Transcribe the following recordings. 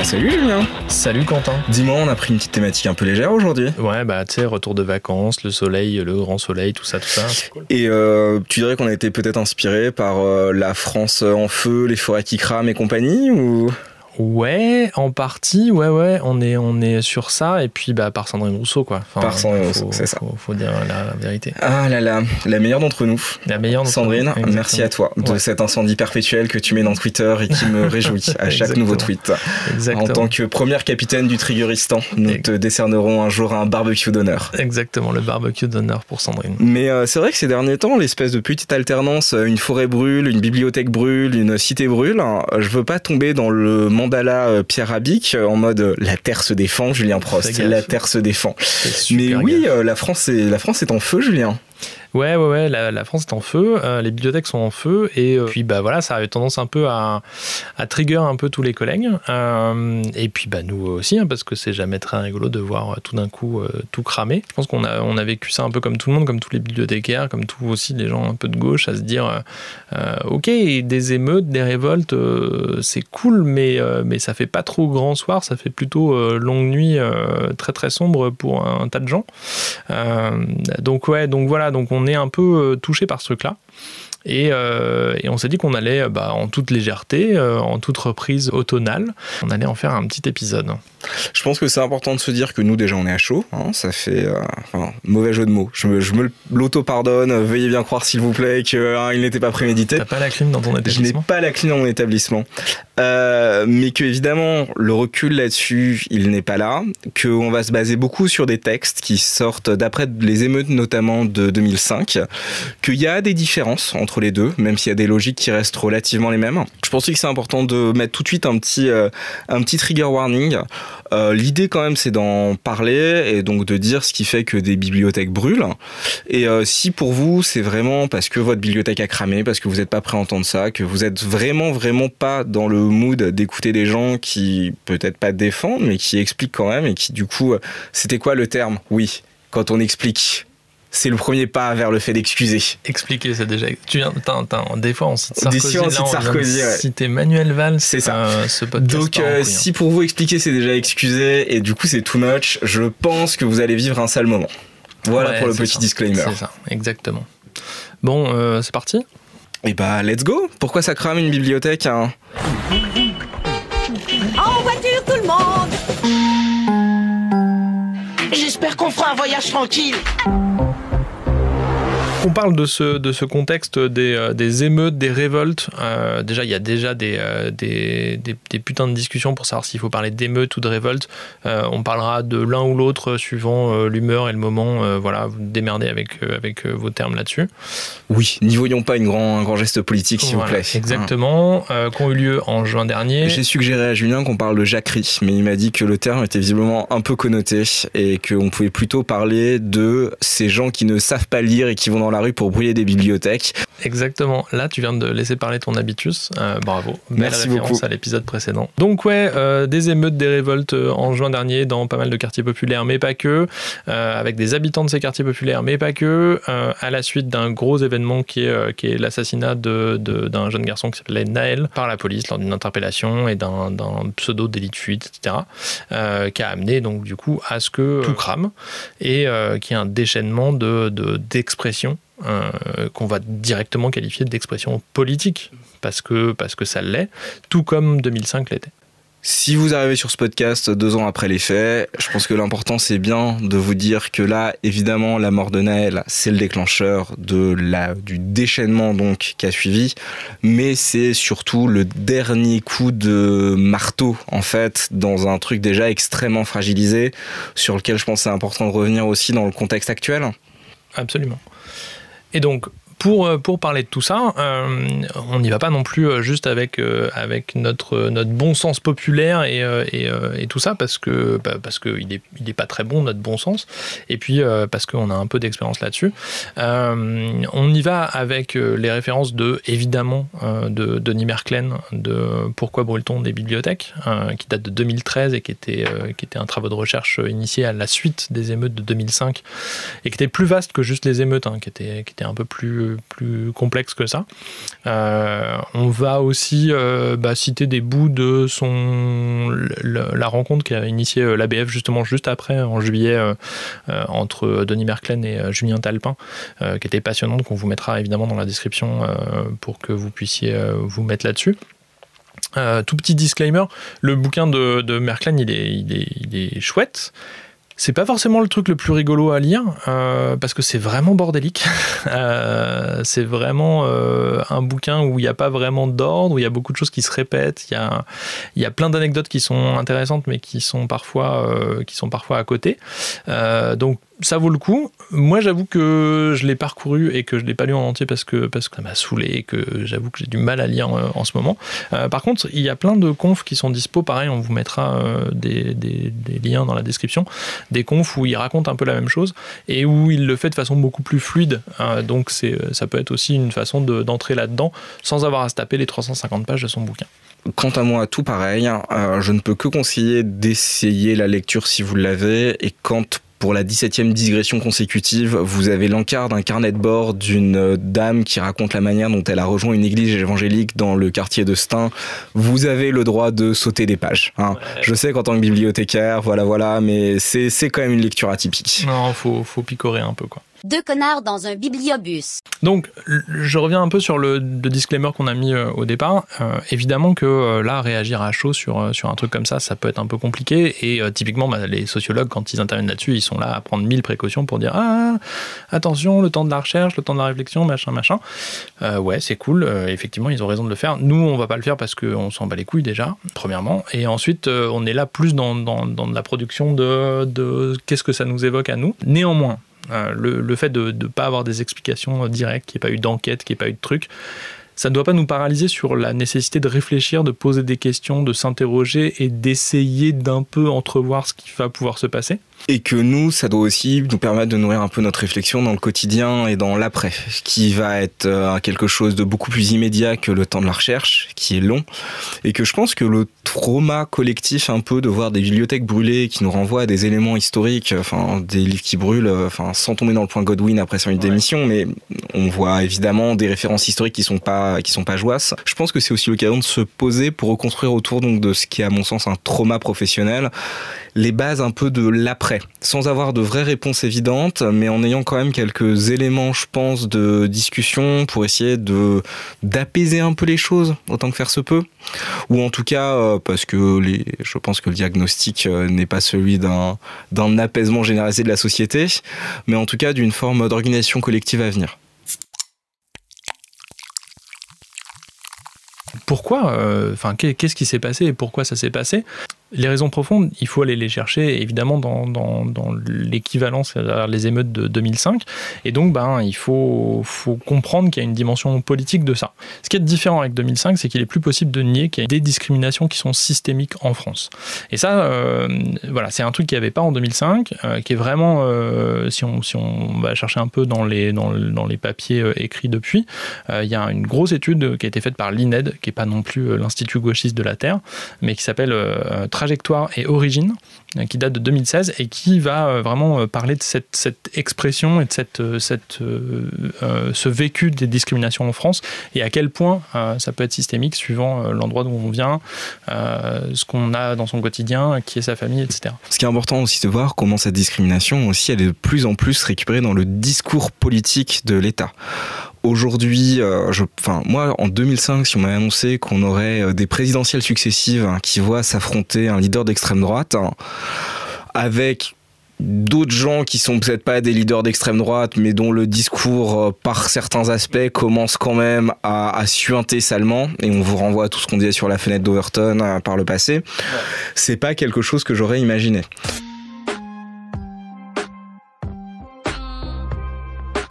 Bah salut Julien Salut Quentin Dis-moi, on a pris une petite thématique un peu légère aujourd'hui. Ouais, bah tu sais, retour de vacances, le soleil, le grand soleil, tout ça, tout ça. Cool. Et euh, tu dirais qu'on a été peut-être inspiré par euh, la France en feu, les forêts qui crament et compagnie ou? Ouais, en partie, ouais, ouais, on est, on est sur ça, et puis bah, par Sandrine Rousseau, quoi. Enfin, par Sandrine Rousseau, c'est ça. Faut, faut dire la vérité. Ah là là, la meilleure d'entre nous. La meilleure d'entre Sandrine, nous. Sandrine, merci à toi de Ouais. cet incendie perpétuel que tu mets dans Twitter et qui me réjouit à chaque nouveau tweet. Exactement. En tant que première capitaine du Triggeristan, nous te décernerons un jour un barbecue d'honneur. Exactement, le barbecue d'honneur pour Sandrine. Mais euh, c'est vrai que ces derniers temps, l'espèce de petite alternance, euh, une forêt brûle, une bibliothèque brûle, une cité brûle, hein, je veux pas tomber dans le mandala euh, Pierre Abic euh, en mode euh, la terre se défend, Julien Prost, la terre se défend. Mais oui, gaffe. la France est la France est en feu, Julien. Ouais, ouais, ouais, la, France est en feu, euh, les bibliothèques sont en feu, et euh, puis bah voilà, ça a eu tendance un peu à, à trigger un peu tous les collègues, euh, et puis bah nous aussi, hein, parce que c'est jamais très rigolo de voir tout d'un coup tout cramer. Je pense qu'on a, on a vécu ça un peu comme tout le monde, comme tous les bibliothécaires, comme tous aussi les gens un peu de gauche, à se dire, ok, des émeutes, des révoltes, c'est cool, mais, mais ça fait pas trop grand soir, ça fait plutôt longue nuit très très sombre pour un tas de gens. Donc ouais, donc voilà, donc on est un peu euh, touché par ce truc-là. Et, euh, et on s'est dit qu'on allait, euh, bah, en toute légèreté, euh, en toute reprise automnale, on allait en faire un petit épisode. Je pense que c'est important de se dire que nous déjà on est à chaud, hein, ça fait euh, enfin, mauvais jeu de mots. Je me, je me l'auto pardonne. Veuillez bien croire s'il vous plaît que hein, n'était pas prémédité. T'as pas la clim dans ton Je n'ai établissement? pas la clé dans mon établissement. Euh, mais que évidemment, le recul là-dessus, il n'est pas là. Qu'on va se baser beaucoup sur des textes qui sortent d'après les émeutes notamment de 2005. Qu'il y a des différences entre les deux, même s'il y a des logiques qui restent relativement les mêmes. Je pense que c'est important de mettre tout de suite un petit, euh, un petit trigger warning. Euh, L'idée quand même, c'est d'en parler et donc de dire ce qui fait que des bibliothèques brûlent. Et euh, si pour vous, c'est vraiment parce que votre bibliothèque a cramé, parce que vous n'êtes pas prêt à entendre ça, que vous êtes vraiment, vraiment pas dans le mood d'écouter des gens qui peut-être pas défendent, mais qui expliquent quand même et qui du coup, euh, c'était quoi le terme? Oui, quand on explique. C'est le premier pas vers le fait d'excuser. Expliquer, c'est déjà. Tu viens, des fois, on cite Des Sarkozy. fois, on cite Sarkozy, ouais. Citer Manuel Valls. C'est ça. euh, ce podcast. Donc, euh, couille, hein. si pour vous expliquer c'est déjà excusé et du coup c'est too much, je pense que vous allez vivre un sale moment. Voilà Ouais, pour le petit ça. disclaimer. C'est ça, exactement. Bon, euh, c'est parti. Et bah, let's go Pourquoi ça crame une bibliothèque hein? En voiture tout le monde J'espère qu'on fera un voyage tranquille. On parle de ce, de ce contexte des, euh, des émeutes, des révoltes. Euh, déjà, il y a déjà des, euh, des, des, des putains de discussions pour savoir s'il faut parler d'émeutes ou de révoltes. Euh, on parlera de l'un ou l'autre suivant l'humeur et le moment. Voilà, vous démerdez avec, avec vos termes là-dessus. Oui, n'y voyons pas une grand, un grand geste politique s'il Voilà, vous plaît. Exactement. Euh, qui ont eu lieu en juin dernier. J'ai suggéré à Julien qu'on parle de jacquerie, mais il m'a dit que le terme était visiblement un peu connoté et qu'on pouvait plutôt parler de ces gens qui ne savent pas lire et qui vont dans la rue pour brûler des bibliothèques. Exactement. Là, tu viens de laisser parler ton habitus. Euh, bravo. Belle Merci référence beaucoup. à l'épisode précédent. Donc ouais, euh, des émeutes, des révoltes euh, en juin dernier dans pas mal de quartiers populaires, mais pas que, euh, avec des habitants de ces quartiers populaires, mais pas que, à la suite d'un gros événement qui est, qui est l'assassinat de- de- d'un jeune garçon qui s'appelait Naël par la police lors d'une interpellation et d'un pseudo délit de fuite, etc., qui a amené donc du coup à ce que tout crame et qui est un déchaînement de de- d'expressions euh, qu'on va directement qualifier d'expression politique, parce que, parce que ça l'est, tout comme 2005 l'était. Si vous arrivez sur ce podcast deux ans après les faits, je pense que l'important c'est bien de vous dire que là, évidemment, la mort de Naël, c'est le déclencheur de la, du déchaînement donc qui a suivi, mais c'est surtout le dernier coup de marteau en fait dans un truc déjà extrêmement fragilisé sur lequel je pense c'est important de revenir aussi dans le contexte actuel. Absolument. Et donc, pour, euh, pour parler de tout ça, euh, on n'y va pas non plus euh, juste avec, avec notre, notre bon sens populaire et, et, tout ça, parce que bah, qu'il n'est il est pas très bon, notre bon sens, et puis euh, parce qu'on a un peu d'expérience là-dessus. On y va avec les références de, évidemment, de Denis Merklen, de Pourquoi brûle-t-on des bibliothèques, qui date de 2013 et qui était, qui était un travail de recherche initié à la suite des émeutes de 2005 et qui était plus vaste que juste les émeutes, hein, qui, était, qui était un peu plus plus, complexe que ça. on va aussi bah, citer des bouts de son la, rencontre qui a initié l'ABF justement juste après, en juillet, entre Denis Merklen et Julien Talpin, qui était passionnante, qu'on vous mettra évidemment dans la description pour que vous puissiez vous mettre là-dessus. Euh, tout petit disclaimer, le bouquin de, de est, il est chouette. C'est pas forcément le truc le plus rigolo à lire euh, parce que c'est vraiment bordélique. Euh, c'est vraiment un bouquin où il n'y a pas vraiment d'ordre, où il y a beaucoup de choses qui se répètent. Il y a, y a plein d'anecdotes qui sont intéressantes mais qui sont parfois, qui sont parfois à côté. donc ça vaut le coup. Moi, j'avoue que je l'ai parcouru et que je l'ai pas lu en entier parce que, parce que ça m'a saoulé et que j'avoue que j'ai du mal à lire euh, en, ce moment. Euh, par contre, il y a plein de confs qui sont dispo. Pareil, on vous mettra euh, des, des, liens dans la description. Des confs où il raconte un peu la même chose et où il le fait de façon beaucoup plus fluide. donc, c'est, ça peut être aussi une façon d'entrer là-dedans sans avoir à se taper les 350 pages de son bouquin. Quant à moi, tout pareil. je ne peux que conseiller d'essayer la lecture si vous l'avez. Et quand pour la 17e digression consécutive, vous avez l'encart d'un carnet de bord d'une dame qui raconte la manière dont elle a rejoint une église évangélique dans le quartier de Stein. Vous avez le droit de sauter des pages. Hein. Je sais qu'en tant que bibliothécaire, voilà, voilà, mais c'est quand même une lecture atypique. Non, faut, faut picorer un peu, quoi. Deux connards dans un bibliobus. Donc, je reviens un peu sur le, disclaimer qu'on a mis euh, au départ. Euh, évidemment que euh, là, réagir à chaud sur, sur un truc comme ça, ça peut être un peu compliqué. Et typiquement, bah, les sociologues, quand ils interviennent là-dessus, ils sont là à prendre mille précautions pour dire Ah, attention, le temps de la recherche, le temps de la réflexion, machin, machin. ouais, c'est cool. effectivement, ils ont raison de le faire. Nous, on va pas le faire parce qu'on s'en bat les couilles déjà, premièrement. Et ensuite, on est là plus dans, dans, la production de qu'est-ce que ça nous évoque à nous. Néanmoins, euh, le, fait de ne pas avoir des explications directes, qu'il n'y ait pas eu d'enquête, qu'il n'y ait pas eu de truc, ça ne doit pas nous paralyser sur la nécessité de réfléchir, de poser des questions, de s'interroger et d'essayer d'un peu entrevoir ce qui va pouvoir se passer et que nous, ça doit aussi nous permettre de nourrir un peu notre réflexion dans le quotidien et dans l'après, qui va être euh, quelque chose de beaucoup plus immédiat que le temps de la recherche, qui est long, et que je pense que le trauma collectif un peu de voir des bibliothèques brûlées qui nous renvoient à des éléments historiques, enfin des livres qui brûlent, enfin sans tomber dans le point Godwin après son minutes d'émission, mais on voit évidemment des références historiques qui sont pas qui sont pas joyeuses. Je pense que c'est aussi l'occasion de se poser pour reconstruire autour donc de ce qui est à mon sens un trauma professionnel. Les bases un peu de l'après, sans avoir de vraies réponses évidentes, mais en ayant quand même quelques éléments, je pense, de discussion pour essayer de d'apaiser un peu les choses autant que faire se peut, ou en tout cas euh, parce que les, je pense que le diagnostic euh, n'est pas celui d'un d'un apaisement généralisé de la société, mais en tout cas d'une forme d'organisation collective à venir. pourquoi, euh, enfin, qu'est-ce qui s'est passé et pourquoi ça s'est passé? Les raisons profondes, il faut aller les chercher évidemment dans, dans, dans l'équivalent, c'est-à-dire les émeutes de 2005. Et donc, ben, il faut, faut comprendre qu'il y a une dimension politique de ça. Ce qui est différent avec 2005, c'est qu'il est plus possible de nier qu'il y a des discriminations qui sont systémiques en France. Et ça, euh, voilà, c'est un truc qu'il n'y avait pas en 2005, euh, qui est vraiment, euh, si, on, si on va chercher un peu dans les, dans, dans les papiers écrits depuis, il y a une grosse étude qui a été faite par l'INED, qui n'est pas non plus l'Institut gauchiste de la Terre, mais qui s'appelle Trajectoire et Origine, euh, qui date de 2016 et qui va euh, vraiment euh, parler de cette, expression et de cette, ce vécu des discriminations en France et à quel point ça peut être systémique suivant l'endroit d'où on vient, ce qu'on a dans son quotidien, qui est sa famille, etc. Ce qui est important aussi de voir comment cette discrimination aussi elle est de plus en plus récupérée dans le discours politique de l'État. Aujourd'hui, euh, enfin moi en 2005, si on m'avait annoncé qu'on aurait euh, des présidentielles successives hein, qui voient s'affronter un leader d'extrême droite hein, avec d'autres gens qui sont peut-être pas des leaders d'extrême droite, mais dont le discours, euh, par certains aspects, commence quand même à, à, suinter salement. Et on vous renvoie à tout ce qu'on disait sur la fenêtre d'Overton par le passé. C'est pas quelque chose que j'aurais imaginé.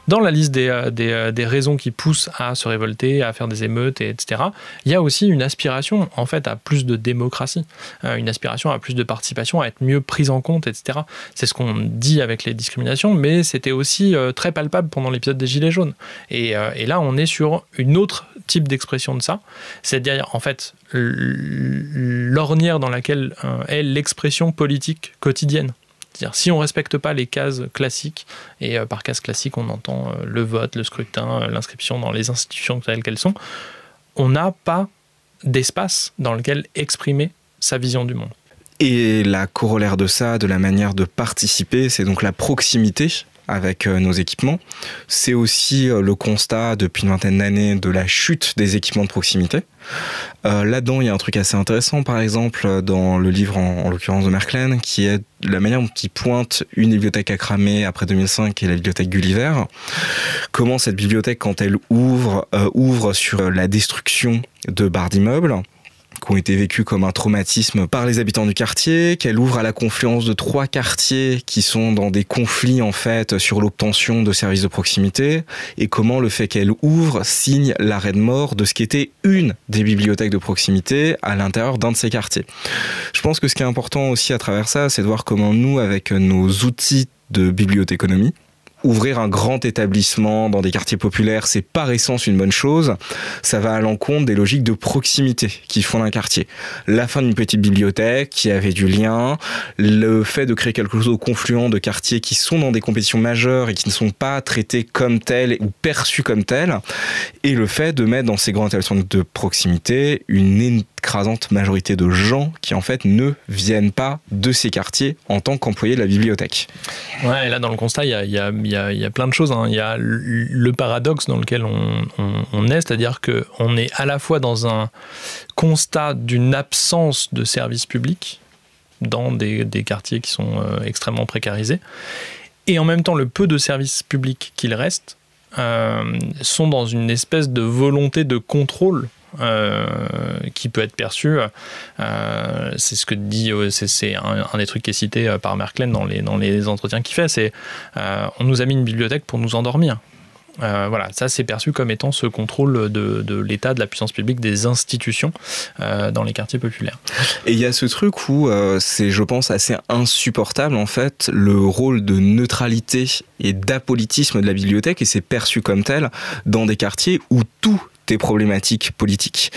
Dans la liste des, euh, euh, des, raisons qui poussent à se révolter, à faire des émeutes, etc., il y a aussi une aspiration en fait à plus de démocratie, euh, une aspiration à plus de participation, à être mieux prise en compte, etc. C'est ce qu'on dit avec les discriminations, mais c'était aussi très palpable pendant l'épisode des Gilets jaunes. Et, et, là, on est sur une autre type d'expression de ça, c'est-à-dire en fait l'ornière dans laquelle est l'expression politique quotidienne. Si on respecte pas les cases classiques, et euh, par cases classiques, on entend euh, le vote, le scrutin, l'inscription dans les institutions telles qu'elles sont, on n'a pas d'espace dans lequel exprimer sa vision du monde. Et la corollaire de ça, de la manière de participer, c'est donc la proximité avec euh, nos équipements. C'est aussi euh, le constat depuis une vingtaine d'années de la chute des équipements de proximité. Euh, là-dedans, il y a un truc assez intéressant, par exemple, dans le livre, en, l'occurrence de Merklen, qui est la manière dont il pointe une bibliothèque à cramer après 2005 et la bibliothèque Gulliver. Comment cette bibliothèque, quand elle ouvre, ouvre sur la destruction de barres d'immeubles, qui ont été vécues comme un traumatisme par les habitants du quartier, qu'elle ouvre à la confluence de trois quartiers qui sont dans des conflits en fait sur l'obtention de services de proximité, et comment le fait qu'elle ouvre signe l'arrêt de mort de ce qui était une des bibliothèques de proximité à l'intérieur d'un de ces quartiers. Je pense que ce qui est important aussi à travers ça, c'est de voir comment nous, avec nos outils de bibliothéconomie, ouvrir un grand établissement dans des quartiers populaires, c'est par essence une bonne chose. Ça va à l'encontre des logiques de proximité qui font un quartier. La fin d'une petite bibliothèque qui avait du lien, le fait de créer quelque chose au confluent de quartiers qui sont dans des compétitions majeures et qui ne sont pas traités comme tels ou perçus comme tels, et le fait de mettre dans ces grands établissements de proximité une écrasante majorité de gens qui en fait ne viennent pas de ces quartiers en tant qu'employés de la bibliothèque. Ouais, et là dans le constat, il y a, y a il y, a, plein de choses. Hein. Il y a le paradoxe dans lequel on, est, c'est-à-dire qu'on est à la fois dans un constat d'une absence de services publics dans des, quartiers qui sont euh, extrêmement précarisés, et en même temps le peu de services publics qu'il reste euh, sont dans une espèce de volonté de contrôle euh, qui peut être perçu. Euh, c'est ce que dit, euh, c'est un, des trucs qui est cité par Merklen dans les, dans les entretiens qu'il fait, c'est on nous a mis une bibliothèque pour nous endormir. voilà, ça c'est perçu comme étant ce contrôle de, de l'État, de la puissance publique, des institutions dans les quartiers populaires. Et il y a ce truc où c'est, je pense, assez insupportable en fait le rôle de neutralité et d'apolitisme de la bibliothèque et c'est perçu comme tel dans des quartiers où tout problématiques politiques,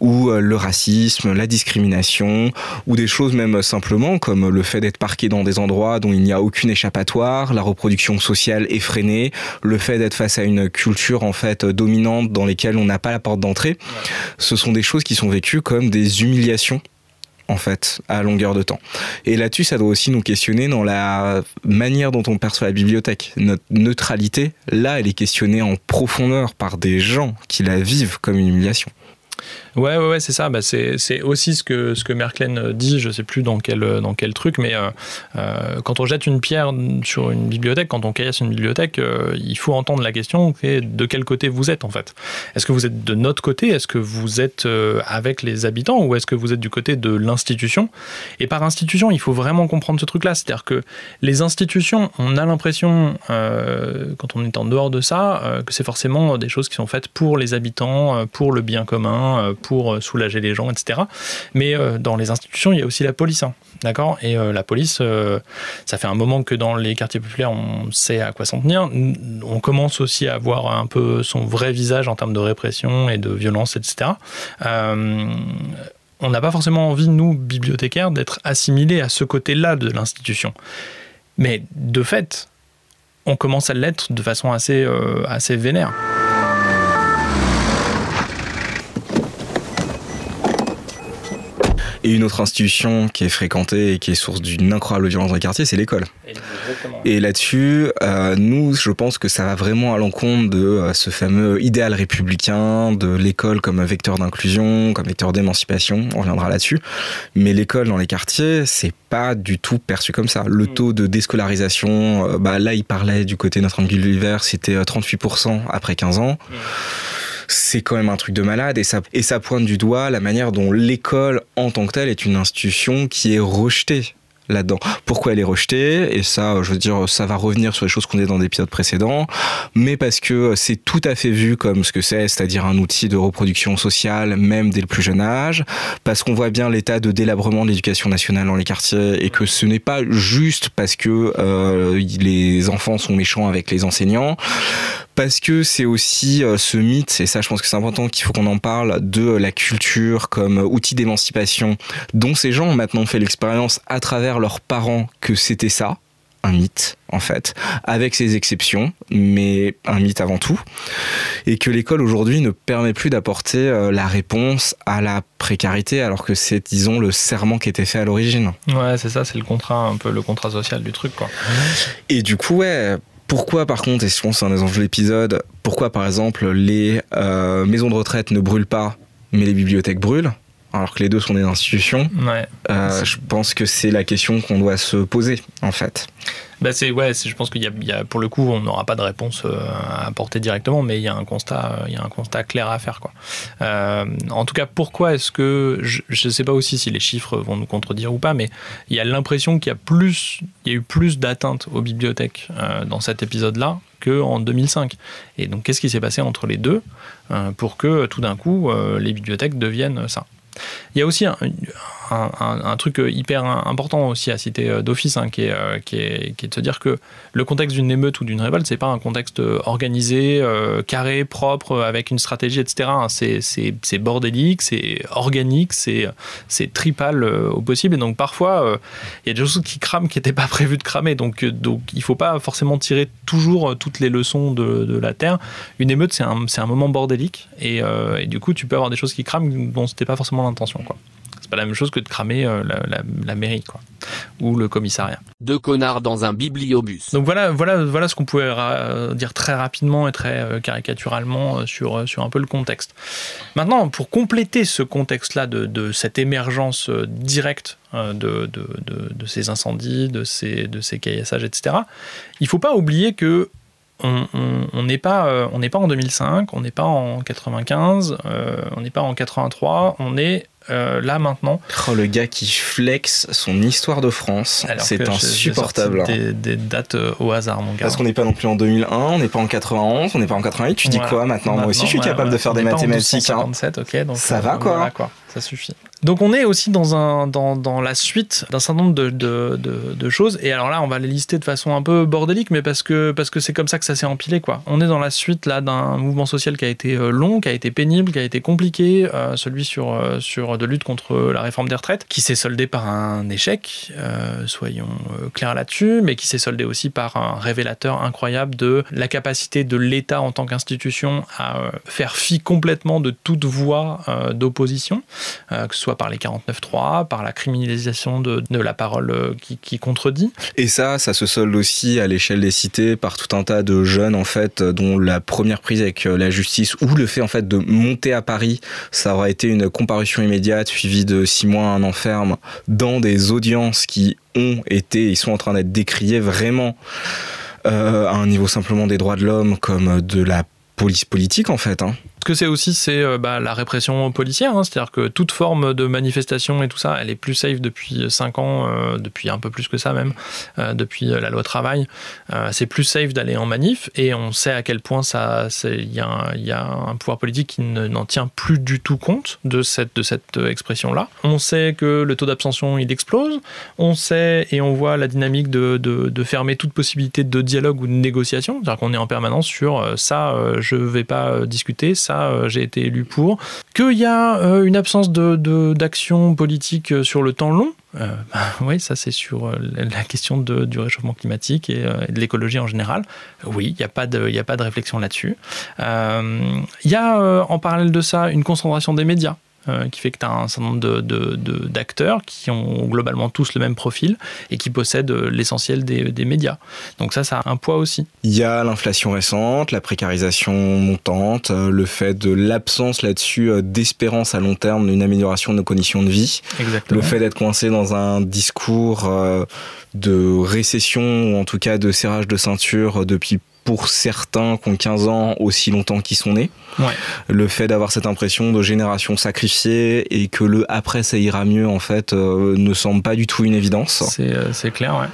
ou euh, le racisme, la discrimination, ou des choses même simplement comme le fait d'être parqué dans des endroits dont il n'y a aucune échappatoire, la reproduction sociale effrénée, le fait d'être face à une culture en fait dominante dans lesquelles on n'a pas la porte d'entrée. Ce sont des choses qui sont vécues comme des humiliations en fait, à longueur de temps. Et là-dessus, ça doit aussi nous questionner dans la manière dont on perçoit la bibliothèque. Notre neutralité, là, elle est questionnée en profondeur par des gens qui la vivent comme une humiliation. Ouais, ouais, c'est ça. Bah, c'est aussi ce que, ce Merklen dit, je sais plus dans quel, quel truc, mais euh, euh, quand on jette une pierre sur une bibliothèque, quand on caillasse une bibliothèque, euh, il faut entendre la question de quel côté vous êtes en fait. Est-ce que vous êtes de notre côté? Est-ce que vous êtes avec les habitants ou est-ce que vous êtes du côté de l'institution? Et par institution, il faut vraiment comprendre ce truc-là. C'est-à-dire que les institutions, on a l'impression, quand on est en dehors de ça, que c'est forcément des choses qui sont faites pour les habitants, pour le bien commun, pour euh, soulager les gens, etc. Mais euh, dans les institutions, il y a aussi la police. Hein, d'accord? Et euh, la police, ça fait un moment que dans les quartiers populaires, on sait à quoi s'en tenir. On commence aussi à voir un peu son vrai visage en termes de répression et de violence, etc. on n'a pas forcément envie, nous, bibliothécaires, d'être assimilés à ce côté-là de l'institution. Mais de fait, on commence à l'être de façon assez, assez vénère. Et une autre institution qui est fréquentée et qui est source d'une incroyable violence dans les quartiers, c'est l'école. Et là-dessus, euh, nous, je pense que ça va vraiment à l'encontre de euh, ce fameux idéal républicain de l'école comme vecteur d'inclusion, comme vecteur d'émancipation. On reviendra là-dessus. Mais l'école dans les quartiers, c'est pas du tout perçu comme ça. Le mm. taux de déscolarisation, euh, bah là, il parlait du côté de notre angle l'hiver, c'était 38% après 15 ans. Mm c'est quand même un truc de malade et ça, et ça pointe du doigt la manière dont l'école en tant que telle est une institution qui est rejetée là-dedans. Pourquoi elle est rejetée? Et ça, je veux dire, ça va revenir sur les choses qu'on est dans l'épisode précédent, mais parce que c'est tout à fait vu comme ce que c'est, c'est-à-dire un outil de reproduction sociale, même dès le plus jeune âge, parce qu'on voit bien l'état de délabrement de l'éducation nationale dans les quartiers et que ce n'est pas juste parce que euh, les enfants sont méchants avec les enseignants, parce que c'est aussi euh, ce mythe, et ça je pense que c'est important qu'il faut qu'on en parle, de la culture comme outil d'émancipation, dont ces gens ont maintenant fait l'expérience à travers leurs parents que c'était ça, un mythe, en fait, avec ses exceptions, mais un mythe avant tout, et que l'école aujourd'hui ne permet plus d'apporter euh, la réponse à la précarité, alors que c'est, disons, le serment qui était fait à l'origine. Ouais, c'est ça, c'est le contrat, un peu le contrat social du truc, quoi. Et du coup, ouais, pourquoi par contre, et je pense c'est un des enjeux de l'épisode, pourquoi par exemple les euh, maisons de retraite ne brûlent pas, mais les bibliothèques brûlent? Alors que les deux sont des institutions, Ouais. euh, je pense que c'est la question qu'on doit se poser en fait. Bah c'est ouais, je pense qu'il y, a- il y a pour le coup, on n'aura pas de réponse euh, à apporter directement, mais il y a un constat, euh, il y a un constat clair à faire quoi. Euh, en tout cas, pourquoi est-ce que je ne sais pas aussi si les chiffres vont nous contredire ou pas, mais il y a l'impression qu'il y a plus, il y a eu plus d'atteintes aux bibliothèques euh, dans cet épisode-là que en 2005. Et donc, qu'est-ce qui s'est passé entre les deux pour que tout d'un coup les bibliothèques deviennent ça? Il y a aussi un, truc hyper important aussi à citer euh, d'office, hein, qui, est, euh, qui, est, qui est de se dire que le contexte d'une émeute ou d'une révolte, c'est pas un contexte organisé, euh, carré, propre, euh, avec une stratégie, etc. hein. C'est- bordélique, c'est organique, c'est tripal euh, au possible. Et donc parfois, euh, il y a des choses qui crament qui n'étaient pas prévues de cramer. Donc, euh, donc il faut pas forcément tirer toujours euh, toutes les leçons de, la Terre. Une émeute, c'est un, moment bordélique. Et, euh, et du coup, tu peux avoir des choses qui crament dont c'était pas forcément l'intention. quoi. C'est pas la même chose que de cramer euh, la, la- la mairie quoi, ou le commissariat. Deux connards dans un bibliobus. Donc voilà, voilà, voilà ce qu'on pouvait ra- dire très rapidement et très euh, caricaturalement euh, sur, euh, sur un peu le contexte. Maintenant, pour compléter ce contexte-là de, de cette émergence euh, directe euh, de, de, de- de ces incendies, de ces, de ces caillassages, etc., il faut pas oublier que on n'est pas, euh, on n'est pas en 2005, on n'est pas en 95, euh, on n'est pas en 83, on est euh, là maintenant. Oh, le gars qui flex son histoire de France, c'est insupportable. Des, des dates euh, au hasard, mon gars. Parce qu'on n'est pas non plus en 2001, on n'est pas en 91, on n'est pas en 88. Tu dis quoi maintenant? Moi aussi, je suis capable ouais, de faire des mathématiques. hein. 1257, ok, donc, Ça va, quoi. voilà, quoi. Ça suffit. Donc on est aussi dans, la suite d'un certain nombre de, choses. Et alors là, on va les lister de façon un peu bordélique, mais parce que c'est comme ça que ça s'est empilé. Quoi. On est dans la suite là d'un mouvement social qui a été euh, long, qui a été pénible, qui a été compliqué, euh, celui euh, sur de lutte contre la réforme des retraites, qui s'est soldé par un échec, soyons clairs là-dessus, mais qui s'est soldé aussi par un révélateur incroyable de la capacité de l'État en tant qu'institution à faire fi complètement de toute euh, d'opposition, que ce par les 49.3, par la criminalisation de, la parole euh, qui, qui contredit. Et ça, ça se solde aussi à l'échelle des cités par tout un tas de jeunes en fait dont la première prise avec euh, la justice ou le fait en fait de monter à Paris, ça aura été une comparution immédiate suivie de six mois un enferme dans des audiences qui ont été, ils sont en train d'être décriées vraiment euh, à un niveau simplement des droits de l'homme comme de la police politique en fait. Hein. Que c'est aussi, c'est euh, bah, la répression policière, hein. c'est-à-dire que toute forme de manifestation et tout ça, elle est plus safe depuis 5 ans, euh, depuis un peu plus que ça même, euh, depuis euh, la loi travail. Euh, c'est plus safe d'aller en manif et on sait à quel point il y, a un- pouvoir politique qui ne- n'en tient plus du tout compte de cette, de cette euh, expression-là. On sait que le taux d'abstention il explose, on sait et on voit la dynamique de, fermer toute possibilité de dialogue ou de négociation, c'est-à-dire qu'on est en permanence sur euh, ça, euh, je vais pas euh, discuter, ça, euh, j'ai été élu pour. Qu'il y a euh, une absence de, de- d'action politique euh, sur le temps long. Oui, ça c'est sur la question de- du réchauffement climatique et, de l'écologie en général. Oui, il n'y a, pas de- a pas de réflexion là-dessus. Il y a en parallèle de ça une concentration des médias. Euh, qui fait que tu as un certain nombre d'acteurs qui ont globalement tous le même profil et qui possèdent euh, l'essentiel des, des médias. Donc ça, ça a un poids aussi. Il y a l'inflation récente, la précarisation montante, euh, le fait de l'absence là-dessus d'espérance à long terme d'une amélioration de nos conditions de vie, Exactement. le fait d'être coincé dans un discours de récession ou en tout cas de serrage de ceinture depuis pour certains qui ont 15 ans aussi longtemps qu'ils sont nés. Ouais. Le fait d'avoir cette impression de génération sacrifiée et que le après ça ira mieux en fait euh, ne semble pas du tout une évidence. C'est euh, c'est clair, ouais.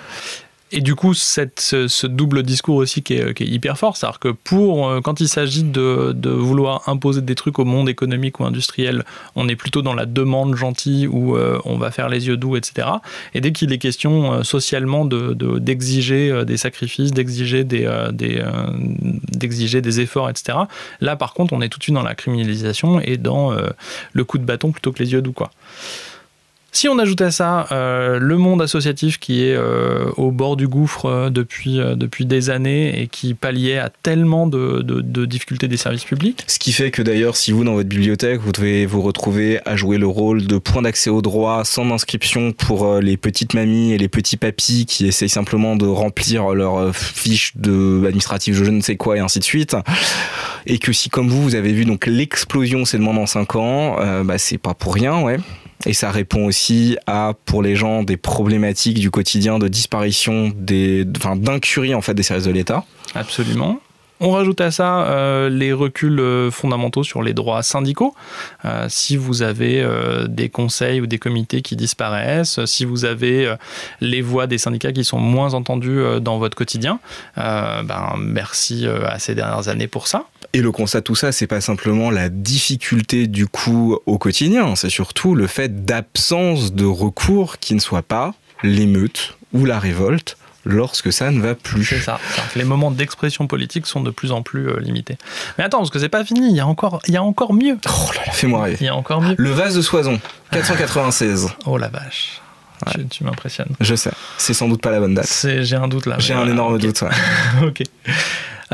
Et du coup, cette, ce, double discours aussi qui est, qui est hyper fort, c'est-à-dire que pour, euh, quand il s'agit de, de vouloir imposer des trucs au monde économique ou industriel, on est plutôt dans la demande gentille où euh, on va faire les yeux doux, etc. Et dès qu'il est question euh, socialement de- de- d'exiger euh, des sacrifices, d'exiger des, euh, des, euh, d'exiger des efforts, etc. Là, par contre, on est tout de suite dans la criminalisation et dans euh, le coup de bâton plutôt que les yeux doux, quoi. Si on ajoute à ça euh, le monde associatif qui est euh, au bord du gouffre euh, depuis, euh, depuis des années et qui palliait à tellement de, de- de difficultés des services publics, Ce qui fait que d'ailleurs, si vous, dans votre bibliothèque, vous devez vous retrouver à jouer le rôle de point d'accès au droit sans inscription pour euh, les petites mamies et les petits papis qui essayent simplement de remplir leur euh, fiche de administrative, je ne sais quoi, et ainsi de suite. Et que si, comme vous, vous avez vu donc l'explosion ces demandes en 5 ans, bah, c'est pas pour rien, ouais. Et ça répond aussi à, pour les gens, des problématiques du quotidien de disparition des, enfin, d'incurie en fait des services de l'État. Absolument. On rajoute à ça euh, les reculs euh, fondamentaux sur les droits syndicaux. Euh, si vous avez des conseils ou des comités qui disparaissent, si vous avez les voix des syndicats qui sont moins entendues dans votre quotidien, ben, merci à ces dernières années pour ça. Et le constat de tout ça, c'est pas simplement la difficulté du coup au quotidien, c'est surtout le fait d'absence de recours qui ne soit pas l'émeute ou la révolte lorsque ça ne va C'est plus. ça. C'est-à-dire que les moments d'expression politique sont de plus en plus euh, limités. Mais attends, parce que c'est pas fini. Il y a encore, il y a encore mieux. Oh là là, fais-moi rêver. Il y a encore mieux. Le vase de Soison, 496. Oh la vache. Tu, tu m'impressionnes. Je sais, c'est sans doute pas la bonne date. C'est- J'ai un doute là. J'ai un énorme doute. ouais. ok.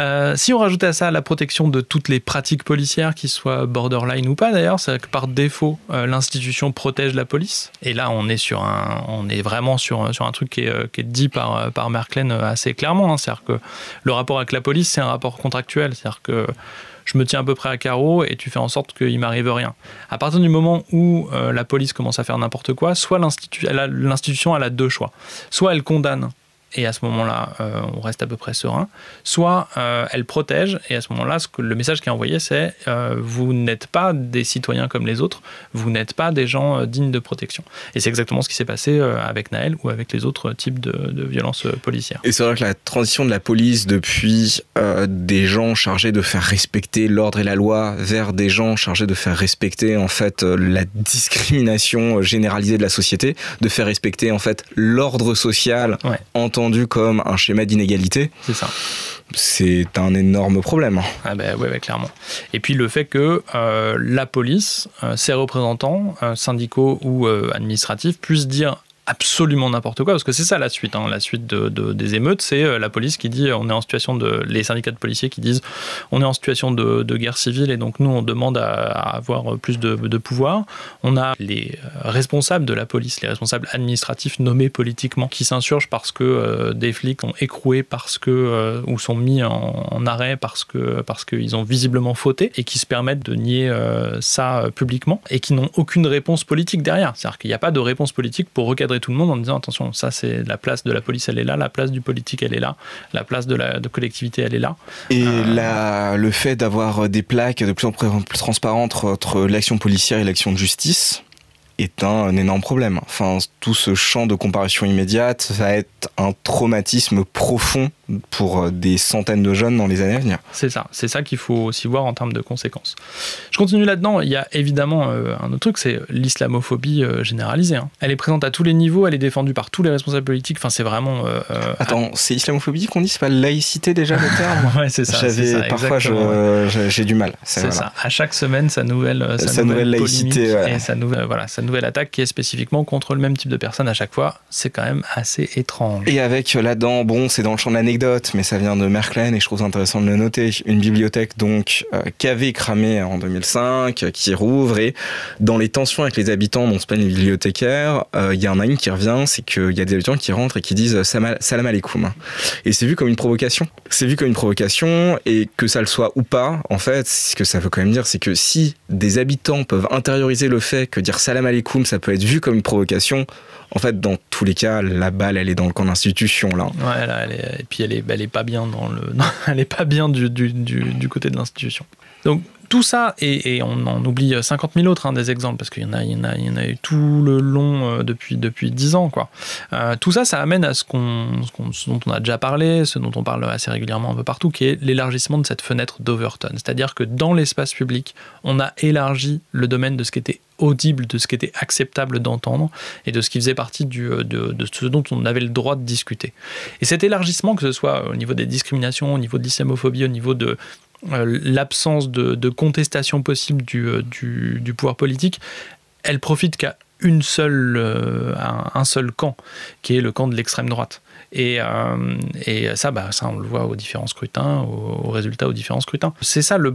Euh, si on rajoutait à ça la protection de toutes les pratiques policières, qui soient borderline ou pas d'ailleurs, c'est que par défaut, euh, l'institution protège la police. Et là, on est sur un, on est vraiment sur, sur un truc qui est, euh, qui est dit par, par Merklen assez clairement. hein. C'est-à-dire que le rapport avec la police, c'est un rapport contractuel. C'est-à-dire que je me tiens à peu près à carreau et tu fais en sorte qu'il m'arrive rien. À partir du moment où la police commence à faire n'importe quoi, soit l'institution elle a deux choix. Soit elle condamne et à ce moment-là, euh, on reste à peu près serein. Soit euh, elle protège, et à ce moment-là, ce que, le message qui est envoyé, c'est euh, vous n'êtes pas des citoyens comme les autres, vous n'êtes pas des gens dignes de protection. Et c'est exactement ce qui s'est passé avec Naël ou avec les autres types de, de violences policières. Et c'est vrai que la transition de la police depuis des gens chargés de faire respecter l'ordre et la loi vers des gens chargés de faire respecter en fait la discrimination généralisée de la société, de faire respecter en fait l'ordre social Ouais. Entendu comme un schéma d'inégalité, C'est ça. c'est un énorme problème. Ah ben ouais, ouais, clairement. Et puis le fait que euh, la police, euh, ses représentants, euh, syndicaux ou administratifs, puissent dire absolument n'importe quoi, parce que c'est ça la suite. hein. La suite de, de- des émeutes, c'est euh, la police qui dit on est en situation de. Les syndicats de policiers qui disent on est en situation de, guerre civile et donc nous on demande à, avoir plus de, pouvoir. On a les euh, responsables de la police, les responsables administratifs nommés politiquement qui s'insurgent parce que euh, des flics sont écroués parce que ou sont mis en, arrêt parce que parce qu'ils ont visiblement fauté et qui se permettent de nier ça publiquement et qui n'ont aucune réponse politique derrière. C'est-à-dire qu'il n'y a pas de réponse politique pour recadrer tout le monde en disant attention ça c'est la place de la police elle est là, la place du politique elle est là, la place de la de collectivité elle est là. Et Euh. la, le fait d'avoir des plaques de plus en plus, transparentes entre l'action policière et l'action de justice est un, un énorme problème. Enfin, tout ce champ de comparaison immédiate va être un traumatisme profond pour euh, des centaines de jeunes dans les années à venir. C'est ça, c'est ça qu'il faut aussi voir en termes de conséquences. Je continue là-dedans, il y a évidemment euh, un autre truc, c'est l'islamophobie euh, généralisée. hein. Elle est présente à tous les niveaux, elle est défendue par tous les responsables politiques, enfin c'est vraiment... euh, Attends, c'est islamophobie qu'on dit? C'est pas laïcité déjà le terme? Ouais, c'est ça. parfois j'ai du mal. C'est voilà. ça. À chaque semaine, sa nouvelle, sa Sa nouvelle nouvelle laïcité, et sa nouvelle, voilà, sa nouvelle attaque qui est spécifiquement contre le même type de personne à chaque fois. C'est quand même assez étrange. Et avec là-dedans, bon, c'est dans le champ de l'anecdote, mais ça vient de Merklen et je trouve intéressant de le noter. Une bibliothèque donc euh, qui avait cramé en 2005, euh, qui rouvre et dans les tensions avec les habitants dont se plaignent les bibliothécaires, euh, il y en a une qui revient, c'est qu'il y a des habitants qui rentrent et qui disent euh, salam alaikum. Et c'est vu comme une provocation. C'est vu comme une provocation et que ça le soit ou pas, en fait, ce que ça veut quand même dire, c'est que si des habitants peuvent intérioriser le fait que dire salam alaikum, ça peut être vu comme une provocation, en fait, dans tous les cas, la balle, elle est dans le camp d'institution, là. Ouais, là, elle est, et puis elle est elle est pas bien du, côté de l'institution. Tout ça, et, on en oublie 50 000 autres hein, des exemples, parce qu'il y en a, eu tout le long euh, depuis depuis 10 ans, quoi. Euh, tout ça, ça amène à ce dont on a déjà parlé, ce dont on parle assez régulièrement un peu partout, qui est l'élargissement de cette fenêtre d'Overton. C'est-à-dire que dans l'espace public, on a élargi le domaine de ce qui était audible, de ce qui était acceptable d'entendre et de ce qui faisait partie euh, de, de ce dont on avait le droit de discuter. Et cet élargissement, que ce soit au niveau des discriminations, au niveau de l'islamophobie, au niveau de euh, l'absence de, contestation possible du, euh, du, pouvoir politique, elle profite qu'à euh, un, seul camp, qui est le camp de l'extrême droite. Et, euh, bah, ça, on le voit aux différents scrutins, aux, résultats aux différents scrutins. C'est ça le,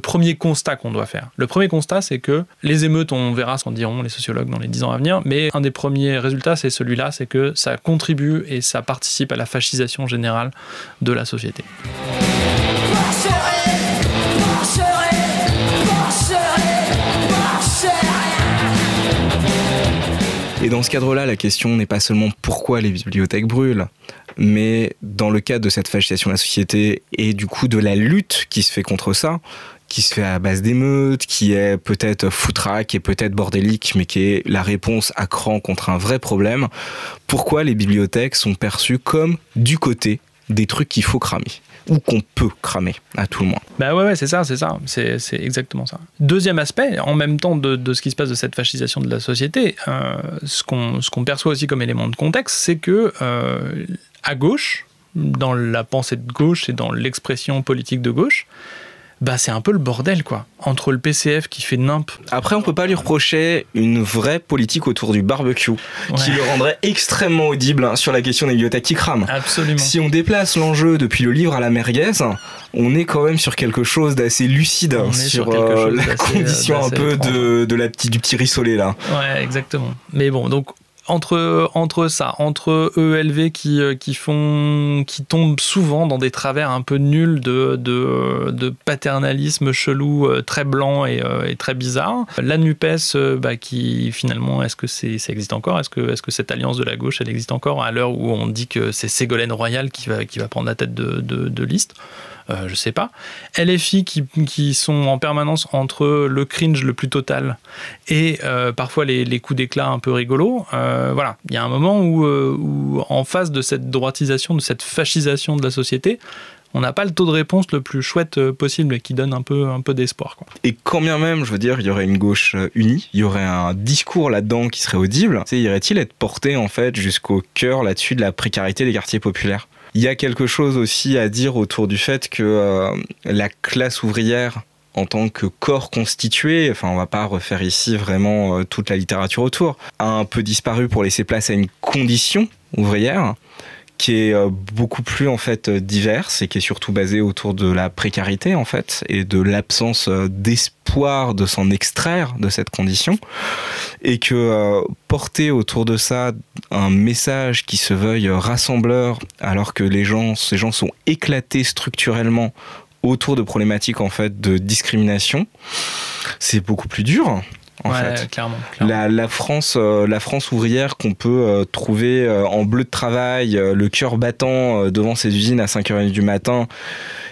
premier constat qu'on doit faire. Le premier constat, c'est que les émeutes, on verra ce qu'en diront les sociologues dans les 10 ans à venir, mais un des premiers résultats, c'est celui-là, c'est que ça contribue et ça participe à la fascisation générale de la société. Et dans ce cadre-là, la question n'est pas seulement pourquoi les bibliothèques brûlent, mais dans le cadre de cette fascisation de la société et du coup de la lutte qui se fait contre ça, qui se fait à base d'émeutes, qui est peut-être foutraque et peut-être bordélique, mais qui est la réponse à cran contre un vrai problème, pourquoi les bibliothèques sont perçues comme du côté des trucs qu'il faut cramer, ou qu'on peut cramer, à tout le moins. Bah ouais, c'est ça, c'est ça, c'est exactement ça. Deuxième aspect, en même temps de, de ce qui se passe de cette fascisation de la société, euh, ce qu'on ce qu'on perçoit aussi comme élément de contexte, c'est que euh, à gauche, dans la pensée de gauche et dans l'expression politique de gauche, bah c'est un peu le bordel quoi. Entre le PCF qui fait nimp, Après, on peut pas lui reprocher une vraie politique autour du barbecue, qui le rendrait extrêmement audible hein, sur la question des bibliothèques qui crament. absolument. Si on déplace l'enjeu depuis le livre à la merguez, on est quand même sur quelque chose d'assez lucide On est sur, euh, la d'assez, condition euh, un peu de, de la petite, du petit rissolet là. Ouais, exactement. Mais bon, donc entre, entre ça, entre ELV qui, euh, qui qui tombent souvent dans des travers un peu nuls de, de, paternalisme chelou, euh, très blanc et, euh, et très bizarre. La Nupes, bah, qui finalement, est-ce que c'est, ça existe encore? Est-ce que, est-ce que cette alliance de la gauche, elle existe encore à l'heure où on dit que c'est Ségolène Royal qui va, qui va prendre la tête de, de, liste? Euh, je sais pas. LFI qui, qui sont en permanence entre le cringe le plus total et parfois les, les coups d'éclat un peu rigolos. Voilà, il y a un moment où, euh, où, en face de cette droitisation, de cette fascisation de la société, on n'a pas le taux de réponse le plus chouette euh, possible et qui donne un peu, un peu d'espoir. Et quand bien même, je veux dire, il y aurait une gauche euh, unie, il y aurait un discours là-dedans qui serait audible, sais, irait-il être porté en fait jusqu'au cœur là-dessus de la précarité des quartiers populaires? Il y a quelque chose aussi à dire autour du fait que euh, la classe ouvrière en tant que corps constitué, enfin on va pas refaire ici vraiment euh, toute la littérature autour, a un peu disparu pour laisser place à une condition ouvrière qui est euh, beaucoup plus en fait euh, diverse et qui est surtout basée autour de la précarité en fait et de l'absence d'espoir de s'en extraire de cette condition. Et que porter autour de ça un message qui se veuille rassembleur alors que les gens ces gens sont éclatés structurellement autour de problématiques en fait de discrimination c'est beaucoup plus dur en ouais, fait clairement. clairement. la, la France, euh, la France ouvrière qu'on peut euh, trouver euh, en bleu de travail, le cœur battant devant ses usines à 5h30 du matin,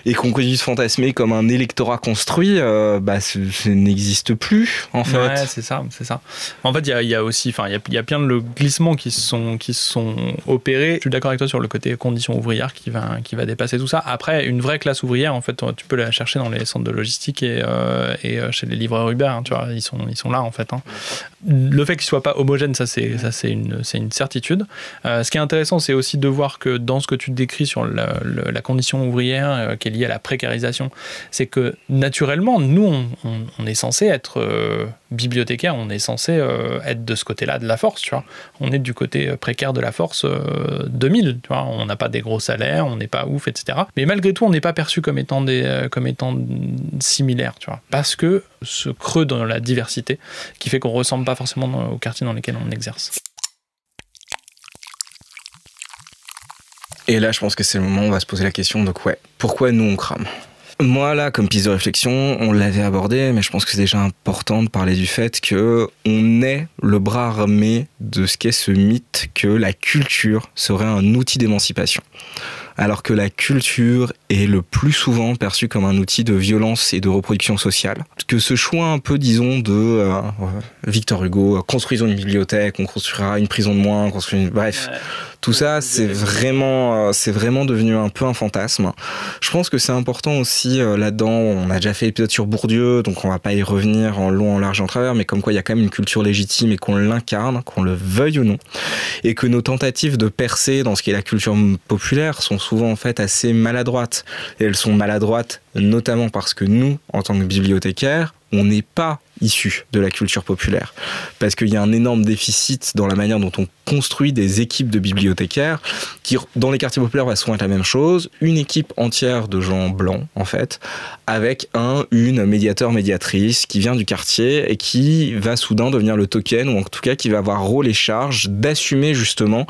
et qu'on de fantasmer comme un électorat construit, euh, bah, ce, n'existe plus en fait. Ouais, c'est ça, c'est ça. En fait, il y a, aussi, enfin, il y a, y a plein de glissements qui sont, qui sont opérés. Je suis d'accord avec toi sur le côté conditions ouvrières qui va, qui va dépasser tout ça. Après, une vraie classe ouvrière, en fait, tu peux la chercher dans les centres de logistique et, euh, et euh, chez les livreurs Uber. hein, tu vois, ils sont, ils sont là en fait. hein. Le fait qu'ils soient pas homogènes, ça c'est, une, une certitude. Euh, ce qui est intéressant, c'est aussi de voir que dans ce que tu décris sur la, condition ouvrière liée à la précarisation, c'est que naturellement, nous, on, est censé être euh, bibliothécaire, on est censé euh, être de ce côté-là de la force, tu vois. On est du côté euh, précaire de la force euh, 2000, tu vois. On n'a pas des gros salaires, on n'est pas ouf, etc. Mais malgré tout, on n'est pas perçu comme étant, des, comme étant similaires, tu vois. Parce que ce creux dans la diversité qui fait qu'on ressemble pas forcément dans- au quartier dans lequel on exerce. Et là, je pense que c'est le moment où on va se poser la question, donc ouais, pourquoi nous on crame? Moi, là, comme piste de réflexion, on l'avait abordé, mais je pense que c'est déjà important de parler du fait que on est le bras armé de ce qu'est ce mythe que la culture serait un outil d'émancipation. Alors que la culture est le plus souvent perçue comme un outil de violence et de reproduction sociale. Que ce choix un peu, disons, de euh, Victor Hugo, euh, construisons une bibliothèque, on construira une prison de moins, on construira une... bref, tout ça, c'est vraiment, euh, c'est vraiment devenu un peu un fantasme. Je pense que c'est important aussi euh, là-dedans. On a déjà fait l'épisode sur Bourdieu, donc on va pas y revenir en long, en large, en travers, mais comme quoi il y a quand même une culture légitime et qu'on l'incarne, qu'on le veuille ou non, et que nos tentatives de percer dans ce qui est la culture populaire sont souvent en fait assez maladroites. Et elles sont maladroites notamment parce que nous, en tant que bibliothécaires, on n'est pas issus de la culture populaire. Parce qu'il y a un énorme déficit dans la manière dont on construit des équipes de bibliothécaires qui, dans les quartiers populaires, va souvent être la même chose. Une équipe entière de gens blancs, en fait, avec un, une médiateur, médiatrice qui vient du quartier et qui va soudain devenir le token, ou en tout cas qui va avoir rôle et charge d'assumer justement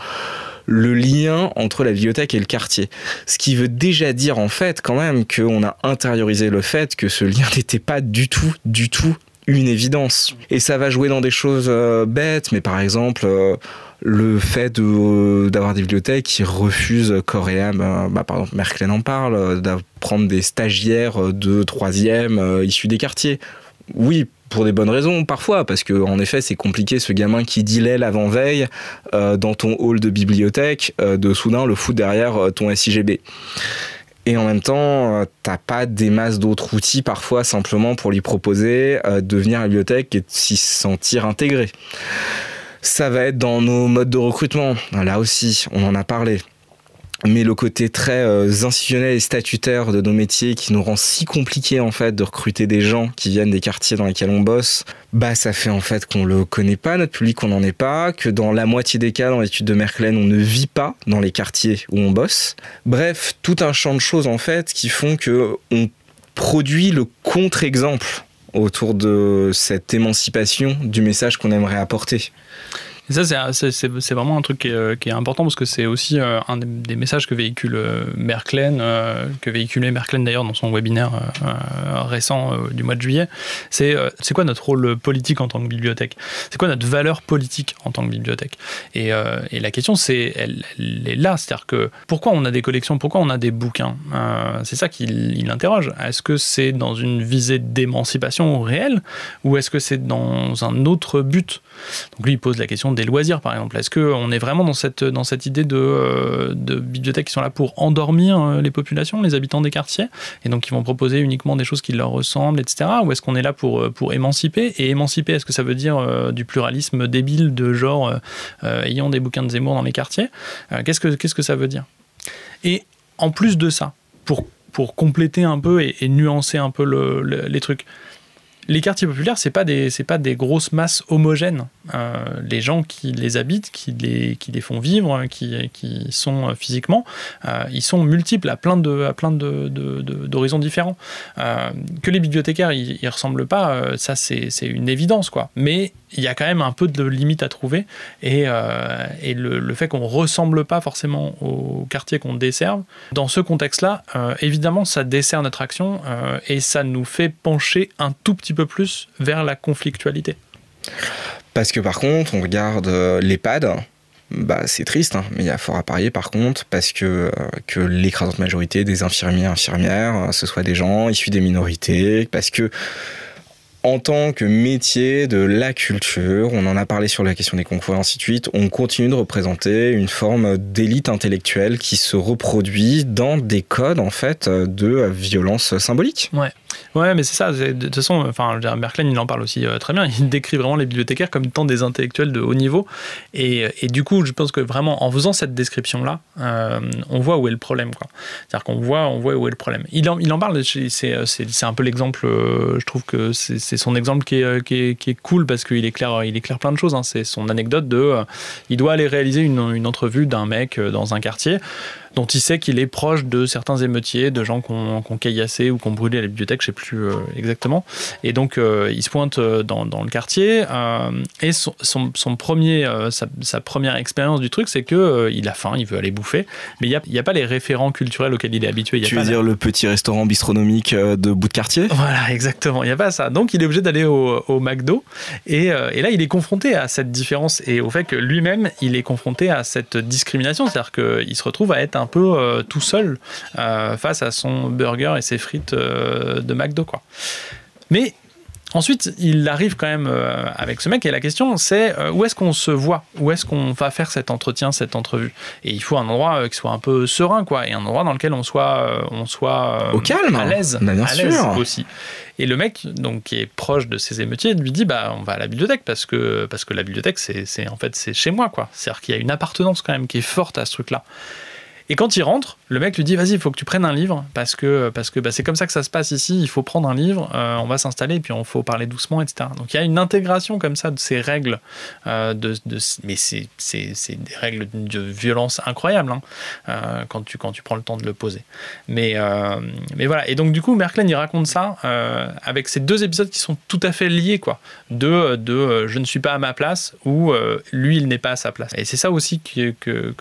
le lien entre la bibliothèque et le quartier. Ce qui veut déjà dire en fait quand même qu'on a intériorisé le fait que ce lien n'était pas du tout, du tout une évidence. Et ça va jouer dans des choses euh, bêtes, mais par exemple, euh, le fait de, d'avoir des bibliothèques qui refusent euh, bah, par exemple, Merklen en parle, d'apprendre des stagiaires de troisième issus des quartiers. Oui, pour des bonnes raisons parfois, parce que en effet c'est compliqué ce gamin qui dilait l'avant-veille dans ton hall de bibliothèque, de soudain le foot derrière ton SIGB. Et en même temps, euh, t'as pas des masses d'autres outils parfois simplement pour lui proposer euh, de venir à la bibliothèque et de s'y sentir intégré. Ça va être dans nos modes de recrutement. Là aussi, on en a parlé mais le côté très euh, institutionnel et statutaire de nos métiers qui nous rend si compliqué en fait de recruter des gens qui viennent des quartiers dans lesquels on bosse, bah ça fait en fait qu'on le connaît pas, notre public on n'en est pas, que dans la moitié des cas dans l'étude de Merklen on ne vit pas dans les quartiers où on bosse. Bref, tout un champ de choses en fait qui font que on produit le contre-exemple autour de cette émancipation du message qu'on aimerait apporter. Et ça, c'est vraiment un truc qui est, important parce que c'est aussi euh, un des, messages que véhicule euh, Merklen, euh, que véhiculait Merklen d'ailleurs dans son webinaire récent du mois de juillet. C'est quoi notre rôle politique en tant que bibliothèque? C'est quoi notre valeur politique en tant que bibliothèque? Et, et, la question, c'est elle, elle, est là. C'est-à-dire que pourquoi on a des collections? Pourquoi on a des bouquins? C'est ça qu'il interroge. Est-ce que c'est dans une visée d'émancipation réelle? Ou est-ce que c'est dans un autre but? Donc lui, il pose la question des loisirs, par exemple. Est-ce qu'on est vraiment dans cette, dans cette idée de, euh, bibliothèques qui sont là pour endormir euh, les populations, les habitants des quartiers, et donc qui vont proposer uniquement des choses qui leur ressemblent, etc. Ou est-ce qu'on est là pour, euh, pour émanciper? Et émanciper, est-ce que ça veut dire du pluralisme débile de genre ayant des bouquins de Zemmour dans les quartiers? Qu'est-ce que qu'est-ce que ça veut dire? Et en plus de ça, pour, pour compléter un peu et, nuancer un peu le, les trucs, les quartiers populaires, c'est pas des, pas des grosses masses homogènes. Euh, les gens qui les habitent, qui les, qui les font vivre, qui, qui sont euh, physiquement, euh, ils sont multiples à plein de, à plein de, d'horizons différents. que les bibliothécaires, ils, ils ressemblent pas, ça c'est, c'est une évidence quoi. Mais il y a quand même un peu de limite à trouver et, et le, le, fait qu'on ressemble pas forcément au quartier qu'on desserve, dans ce contexte-là, évidemment, ça dessert notre action et ça nous fait pencher un tout petit peu plus vers la conflictualité. Parce que par contre, on regarde euh, l'EHPAD, bah, c'est triste, hein, mais il y a fort à parier par contre, parce que, euh, que l'écrasante majorité des infirmiers infirmières, euh, ce soit des gens issus des minorités, parce que en tant que métier de la culture, on en a parlé sur la question des concours et ainsi de suite, on continue de représenter une forme d'élite intellectuelle qui se reproduit dans des codes en fait de violence symbolique. Ouais, mais c'est ça. De toute façon, enfin, Merklen, il en parle aussi euh, très bien. Il décrit vraiment les bibliothécaires comme étant des intellectuels de haut niveau. Et, et du coup, je pense que vraiment, en faisant cette description-là, euh, on voit où est le problème. C'est-à-dire qu'on voit, on voit où est le problème. Il en, il en parle, c'est un peu l'exemple, euh, je trouve que c'est son exemple qui est, qui est, qui est cool parce qu'il éclaire, éclaire plein de choses. Hein. C'est son anecdote de. il doit aller réaliser une entrevue d'un mec dans un quartier dont il sait qu'il est proche de certains émeutiers, de gens qui ont, caillassé ou qui ont brûlé la bibliothèque, je sais plus euh, exactement. Et donc, euh, il se pointe euh, dans, le quartier. et son, son, premier, sa, première expérience du truc, c'est que il a faim, il veut aller bouffer, mais il n'y a, a, pas les référents culturels auxquels il est habitué. tu veux dire le petit restaurant bistronomique de bout de quartier? Voilà, exactement. Il n'y a pas ça. Donc, il est obligé d'aller au, au, McDo. Et, et là, il est confronté à cette différence et au fait que lui-même, il est confronté à cette discrimination. C'est-à-dire qu'il se retrouve à être un un peu euh, tout seul euh, face à son burger et ses frites euh, de McDo. Quoi. Mais Ensuite, il arrive quand même avec ce mec et la question c'est où est-ce qu'on se voit? Où est-ce qu'on va faire cet entretien, cette entrevue? Et il faut un endroit qui soit un peu serein, quoi, et un endroit dans lequel on soit, on soit au calme, à l'aise, bah, bien sûr. aussi. Et le mec, donc qui est proche de ses émeutiers, lui dit bah on va à la bibliothèque parce que parce que la bibliothèque c'est en fait c'est chez moi quoi. C'est-à-dire qu'il y a une appartenance quand même qui est forte à ce truc-là. Et quand il rentre, le mec lui dit vas-y, il faut que tu prennes un livre parce que parce que bah, c'est comme ça que ça se passe ici. Il faut prendre un livre, euh, on va s'installer, puis on faut parler doucement, etc. Donc il y a une intégration comme ça de ces règles, euh, de, mais c'est des règles de violence incroyables hein, euh, quand tu quand tu prends le temps de le poser. Mais mais voilà. Et donc du coup, Merklen il raconte ça avec ces deux épisodes qui sont tout à fait liés quoi. De de je ne suis pas à ma place ou lui il n'est pas à sa place. Et c'est ça aussi que que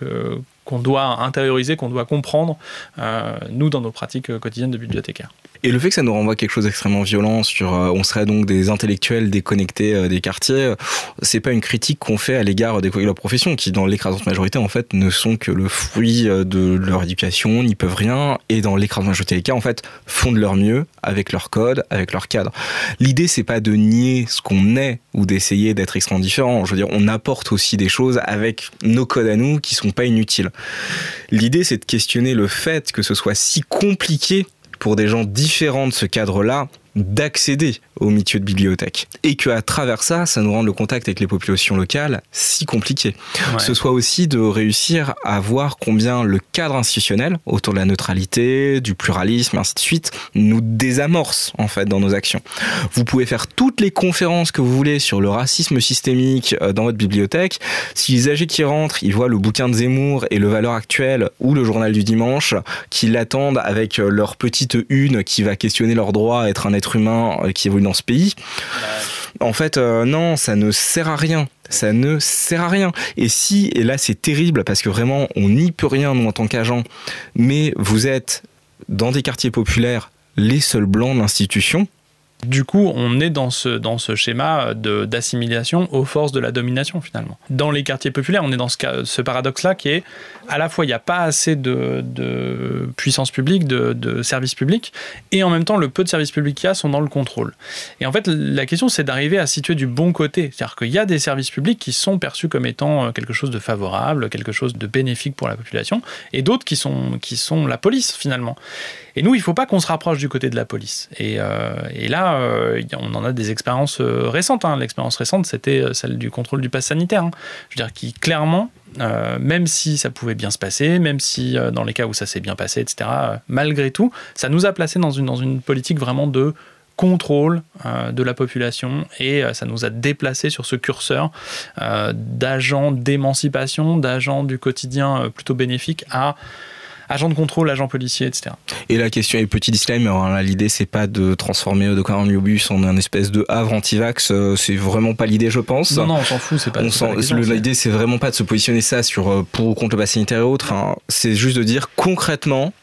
qu'on doit intérioriser, qu'on doit comprendre, euh, nous, dans nos pratiques euh, quotidiennes de bibliothécaires. Et le fait que ça nous renvoie quelque chose d'extrêmement violent sur euh, on serait donc des intellectuels déconnectés euh, des quartiers, euh, c'est pas une critique qu'on fait à l'égard des de la profession qui dans l'écrasante majorité en fait ne sont que le fruit de leur éducation, n'y peuvent rien et dans l'écrasante majorité des cas en fait font de leur mieux avec leur code, avec leur cadre. L'idée c'est pas de nier ce qu'on est ou d'essayer d'être extrêmement différent. Je veux dire, on apporte aussi des choses avec nos codes à nous qui sont pas inutiles. L'idée c'est de questionner le fait que ce soit si compliqué pour des gens différents de ce cadre-là d'accéder au métier de bibliothèque. Et que à travers ça, ça nous rend le contact avec les populations locales si compliqué. Ouais. Ce soit aussi de réussir à voir combien le cadre institutionnel autour de la neutralité, du pluralisme, ainsi de suite, nous désamorce en fait dans nos actions. Vous pouvez faire toutes les conférences que vous voulez sur le racisme systémique euh, dans votre bibliothèque. Si les âgés qui rentrent, ils voient le bouquin de Zemmour et le Valeur Actuelle ou le journal du dimanche, qui l'attendent avec euh, leur petite une qui va questionner leur droit à être un être humain euh, qui évolue dans ce pays. En fait, euh, non, ça ne sert à rien. Ça ne sert à rien. Et si, et là c'est terrible parce que vraiment on n'y peut rien nous en tant qu'agents, mais vous êtes dans des quartiers populaires les seuls blancs de l'institution, Du coup, on est dans ce, dans ce schéma d'assimilation aux forces de la domination, finalement. Dans les quartiers populaires, on est dans ce, ce paradoxe-là qui est, à la fois, il n'y a pas assez de, de puissance publique, de, services publics, et en même temps, le peu de services publics qu'il y a sont dans le contrôle. Et en fait, la question, c'est d'arriver à situer du bon côté. C'est-à-dire qu'il y a des services publics qui sont perçus comme étant euh, quelque chose de favorable, quelque chose de bénéfique pour la population, et d'autres qui sont, qui sont la police, finalement. Et nous, il ne faut pas qu'on se rapproche du côté de la police. Et, euh, là, euh, on en a des expériences récentes. hein. L'expérience récente, c'était celle du contrôle du pass sanitaire. hein. Je veux dire, qui clairement, euh, même si ça pouvait bien se passer, même si euh, dans les cas où ça s'est bien passé, etc., euh, malgré tout, ça nous a placés dans une, politique vraiment de contrôle de la population et ça nous a déplacés sur ce curseur d'agents d'émancipation, d'agents du quotidien plutôt bénéfiques à agents de contrôle, agents policiers, etc. Et la question, et petit disclaimer, hein, l'idée c'est pas de transformer de Bus en un espèce de havre anti-vax, euh, c'est vraiment pas l'idée je pense. Non, non, on s'en fout, c'est pas, L'idée c'est vraiment pas de se positionner ça sur euh, pour ou contre le pass sanitaire et autres, hein. c'est juste de dire concrètement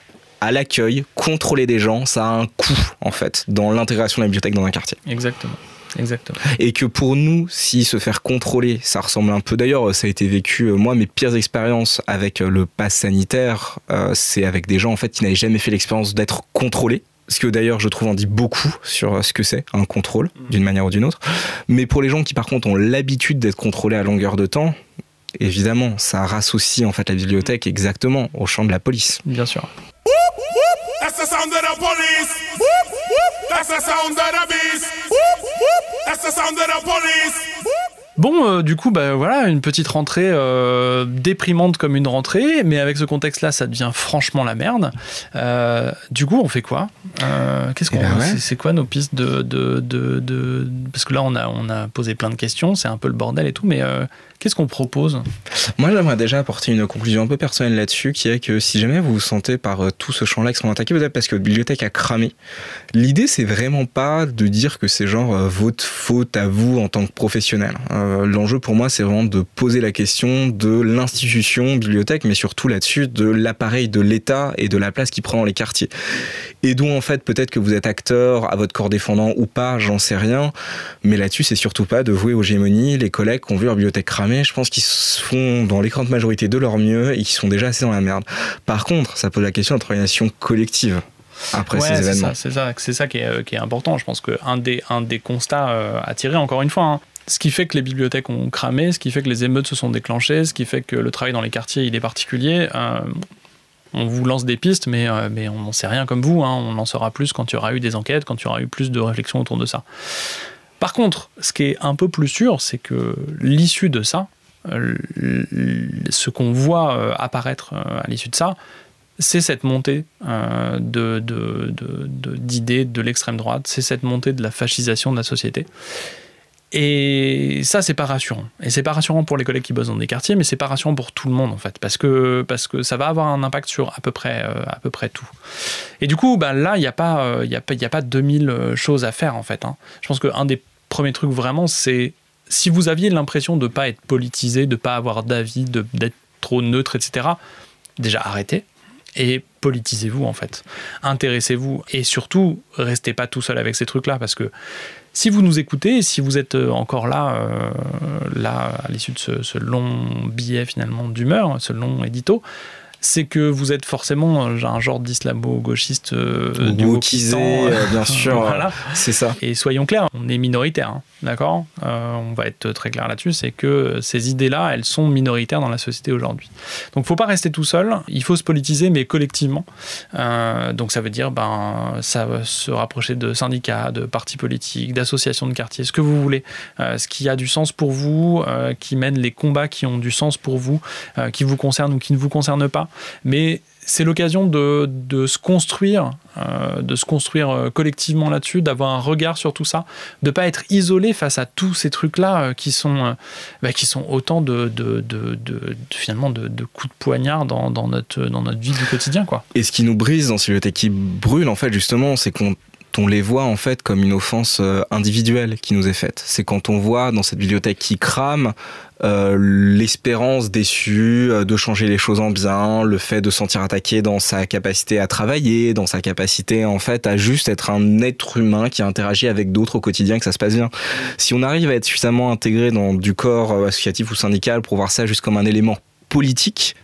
à l'accueil, contrôler des gens, ça a un coût en fait dans l'intégration de la bibliothèque dans un quartier. Exactement. Exactement. Et que pour nous, si se faire contrôler, ça ressemble un peu d'ailleurs, ça a été vécu, euh, moi mes pires expériences avec euh, le pass sanitaire, euh, c'est avec des gens en fait qui n'avaient jamais fait l'expérience d'être contrôlés. Ce que d'ailleurs je trouve en dit beaucoup sur ce que c'est un contrôle, d'une manière ou d'une autre. Mais pour les gens qui par contre ont l'habitude d'être contrôlés à longueur de temps, évidemment, ça rassocie en fait la bibliothèque exactement au champ de la police. Bien sûr. That's the sound of the beast. That's the sound of the police. Bon, euh, du coup, bah voilà, une petite rentrée euh, déprimante comme une rentrée, mais avec ce contexte-là, ça devient franchement la merde. Euh, du coup, on fait quoi? Euh, Qu'est-ce qu'on, Eh ben ouais. c'est, c'est quoi nos pistes de, de, de, de- parce que là, on a, on a posé plein de questions, c'est un peu le bordel et tout, mais euh, qu'est-ce qu'on propose Moi, j'aimerais déjà apporter une conclusion un peu personnelle là-dessus, qui est que si jamais vous vous sentez par euh, tout ce champ-là extrêmement attaqué, peut-être parce que votre bibliothèque a cramé, l'idée, c'est vraiment pas de dire que c'est genre euh, votre faute à vous en tant que professionnel. Euh, L'enjeu pour moi, c'est vraiment de poser la question de l'institution bibliothèque, mais surtout là-dessus de l'appareil de l'État et de la place qu'il prend dans les quartiers. Et dont, en fait, peut-être que vous êtes acteur à votre corps défendant ou pas, j'en sais rien, mais là-dessus, c'est surtout pas de vouer aux gémonies les collègues qui ont vu leur bibliothèque cramée. Je pense qu'ils font dans l'écrasante majorité de leur mieux et qui sont déjà assez dans la merde. Par contre, ça pose la question de notre organisation collective après Ouais, ces événements. c'est ça, c'est ça qui est, euh, qui est important. Je pense qu'un des, un des constats euh, à tirer, encore une fois, hein, ce qui fait que les bibliothèques ont cramé, ce qui fait que les émeutes se sont déclenchées, ce qui fait que le travail dans les quartiers il est particulier. euh, on vous lance des pistes, mais, euh, mais on n'en sait rien comme vous. hein. On en saura plus quand il y aura eu des enquêtes, quand il y aura eu plus de réflexions autour de ça. Par contre, ce qui est un peu plus sûr, c'est que l'issue de ça, euh, ce qu'on voit euh, apparaître euh, à l'issue de ça, c'est cette montée de, d'idées de l'extrême droite, c'est cette montée de la fascisation de la société. Et ça, c'est pas rassurant. Et c'est pas rassurant pour les collègues qui bossent dans des quartiers, mais c'est pas rassurant pour tout le monde, en fait, parce que, parce que ça va avoir un impact sur à peu près, à peu près tout. Et du coup, bah, là, il n'y a, pas, euh, y a, pas- y a pas 2000 euh, choses à faire, en fait. hein. Je pense qu'un des premiers trucs, vraiment, c'est si vous aviez l'impression de ne pas être politisé, de ne pas avoir d'avis, d'être trop neutre, etc., déjà arrêtez et politisez-vous en fait. Intéressez-vous et surtout restez pas tout seul avec ces trucs-là parce que si vous nous écoutez, si vous êtes euh, encore là, euh, là à l'issue de ce long billet finalement d'humeur, ce long édito, c'est que vous êtes forcément un genre d'islamo-gauchiste euh, du Wokisé, Wokistan, euh, bien sûr. voilà. C'est ça. Et soyons clairs, on est minoritaire, hein, d'accord Euh, On va être très clair là-dessus, c'est que ces idées-là, elles sont minoritaires dans la société aujourd'hui. Donc, faut pas rester tout seul. Il faut se politiser, mais collectivement. Euh, donc, ça veut dire, ben, ça se rapprocher de syndicats, de partis politiques, d'associations de quartier, ce que vous voulez, Euh, ce qui a du sens pour vous, qui mène les combats qui ont du sens pour vous, qui vous concernent ou qui ne vous concernent pas. Mais c'est l'occasion de, de se construire, euh, de se construire euh, collectivement là-dessus, d'avoir un regard sur tout ça, de pas être isolé face à tous ces trucs-là euh, qui sont bah, qui sont autant de, de, de- finalement de, coups de poignard dans, dans notre dans notre vie du quotidien quoi. Et ce qui nous brise dans ces bibliothèques qui brûlent, en fait, justement, c'est qu'on on les voit en fait comme une offense euh, individuelle qui nous est faite. C'est quand on voit dans cette bibliothèque qui crame euh, l'espérance déçue euh, de changer les choses en bien, le fait de se sentir attaqué dans sa capacité à travailler, dans sa capacité en fait à juste être un être humain qui interagit avec d'autres au quotidien, que ça se passe bien. Si on arrive à être suffisamment intégré dans du corps associatif ou syndical pour voir ça juste comme un élément politique,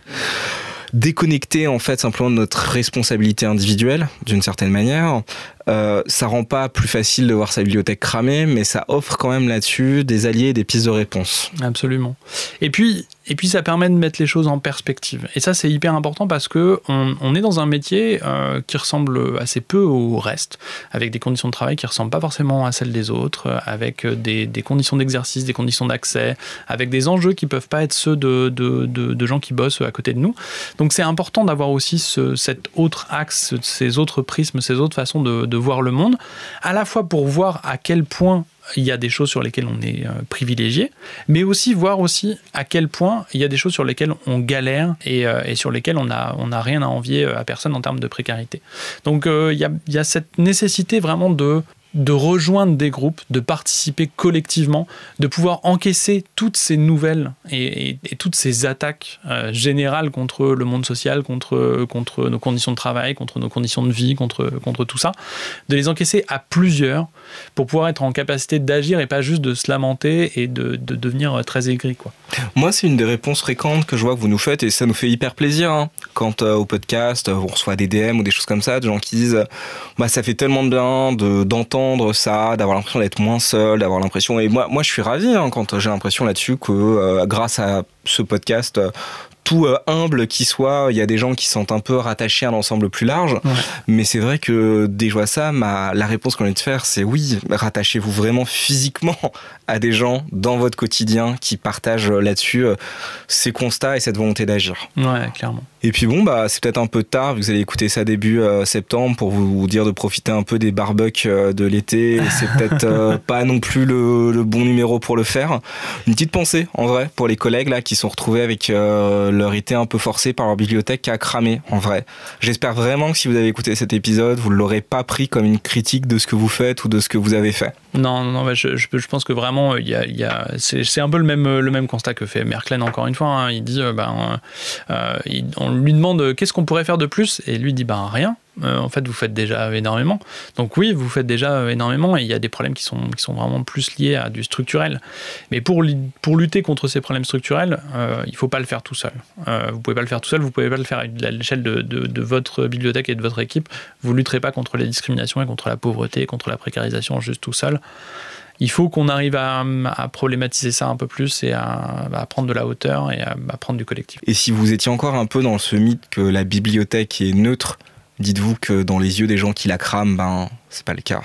déconnecté en fait simplement de notre responsabilité individuelle d'une certaine manière. Euh, ça rend pas plus facile de voir sa bibliothèque cramée, mais ça offre quand même là-dessus des alliés, des pistes de réponse. Absolument. Et puis, et puis ça permet de mettre les choses en perspective. Et ça, c'est hyper important parce que on, est dans un métier euh, qui ressemble assez peu au reste, avec des conditions de travail qui ressemblent pas forcément à celles des autres, avec des, conditions d'exercice, des conditions d'accès, avec des enjeux qui peuvent pas être ceux de, de, de, gens qui bossent à côté de nous. Donc c'est important d'avoir aussi ce, cet autre axe, ces autres prismes, ces autres façons de, de voir le monde, à la fois pour voir à quel point il y a des choses sur lesquelles on est euh, privilégié, mais aussi voir aussi à quel point il y a des choses sur lesquelles on galère et, euh, sur lesquelles on n'a on a rien à envier euh, à personne en termes de précarité. Donc il y a cette nécessité vraiment de de rejoindre des groupes, de participer collectivement, de pouvoir encaisser toutes ces nouvelles et, toutes ces attaques euh, générales contre le monde social, contre, contre nos conditions de travail, contre nos conditions de vie, contre, contre tout ça, de les encaisser à plusieurs pour pouvoir être en capacité d'agir et pas juste de se lamenter et de, de devenir très aigri. Quoi. Moi, c'est une des réponses fréquentes que je vois que vous nous faites et ça nous fait hyper plaisir hein. quand euh, au podcast euh, on reçoit des DM ou des choses comme ça, de gens qui disent euh, bah ça fait tellement bien de d'entendre ça, d'avoir l'impression d'être moins seul, d'avoir l'impression et moi moi je suis ravi hein, quand j'ai l'impression là-dessus que euh, grâce à ce podcast euh, tout euh, humble qui soit, il y a des gens qui sentent un peu rattachés à l'ensemble plus large. Ouais. Mais c'est vrai que dès que je vois ça, ma, la réponse qu'on a de faire, c'est oui, rattachez-vous vraiment physiquement à des gens dans votre quotidien qui partagent là-dessus euh, ces constats et cette volonté d'agir. Ouais, clairement. Et puis bon, bah c'est peut-être un peu tard, vu que vous allez écouter ça début euh, septembre, pour vous dire de profiter un peu des barbecues euh, de l'été. C'est peut-être euh, pas non plus le, le bon numéro pour le faire. Une petite pensée, en vrai, pour les collègues là qui sont retrouvés avec leur été un peu forcé par leur bibliothèque qui a cramé, en vrai. J'espère vraiment que si vous avez écouté cet épisode, vous ne l'aurez pas pris comme une critique de ce que vous faites ou de ce que vous avez fait. Non, non, non bah, je, je, je pense que vraiment, il y a, il y a, c'est un peu le même, le même constat que fait Merklen, encore une fois. hein. Il dit, ben, il- on lui demande euh, qu'est-ce qu'on pourrait faire de plus, et lui dit, ben rien. Euh, en fait, vous faites déjà énormément. Donc oui, vous faites déjà euh, énormément, et il y a des problèmes qui sont, qui sont vraiment plus liés à du structurel. Mais pour, pour lutter contre ces problèmes structurels, il faut pas le faire tout seul. Euh, vous pouvez pas le faire tout seul, vous pouvez pas le faire à l'échelle de, de, de votre bibliothèque et de votre équipe. Vous lutterez pas contre les discriminations et contre la pauvreté, contre la précarisation juste tout seul il faut qu'on arrive à, problématiser ça un peu plus et à, à prendre de la hauteur et à, à prendre du collectif. Et si vous étiez encore un peu dans ce mythe que la bibliothèque est neutre, dites-vous que dans les yeux des gens qui la crament, ben c'est pas le cas.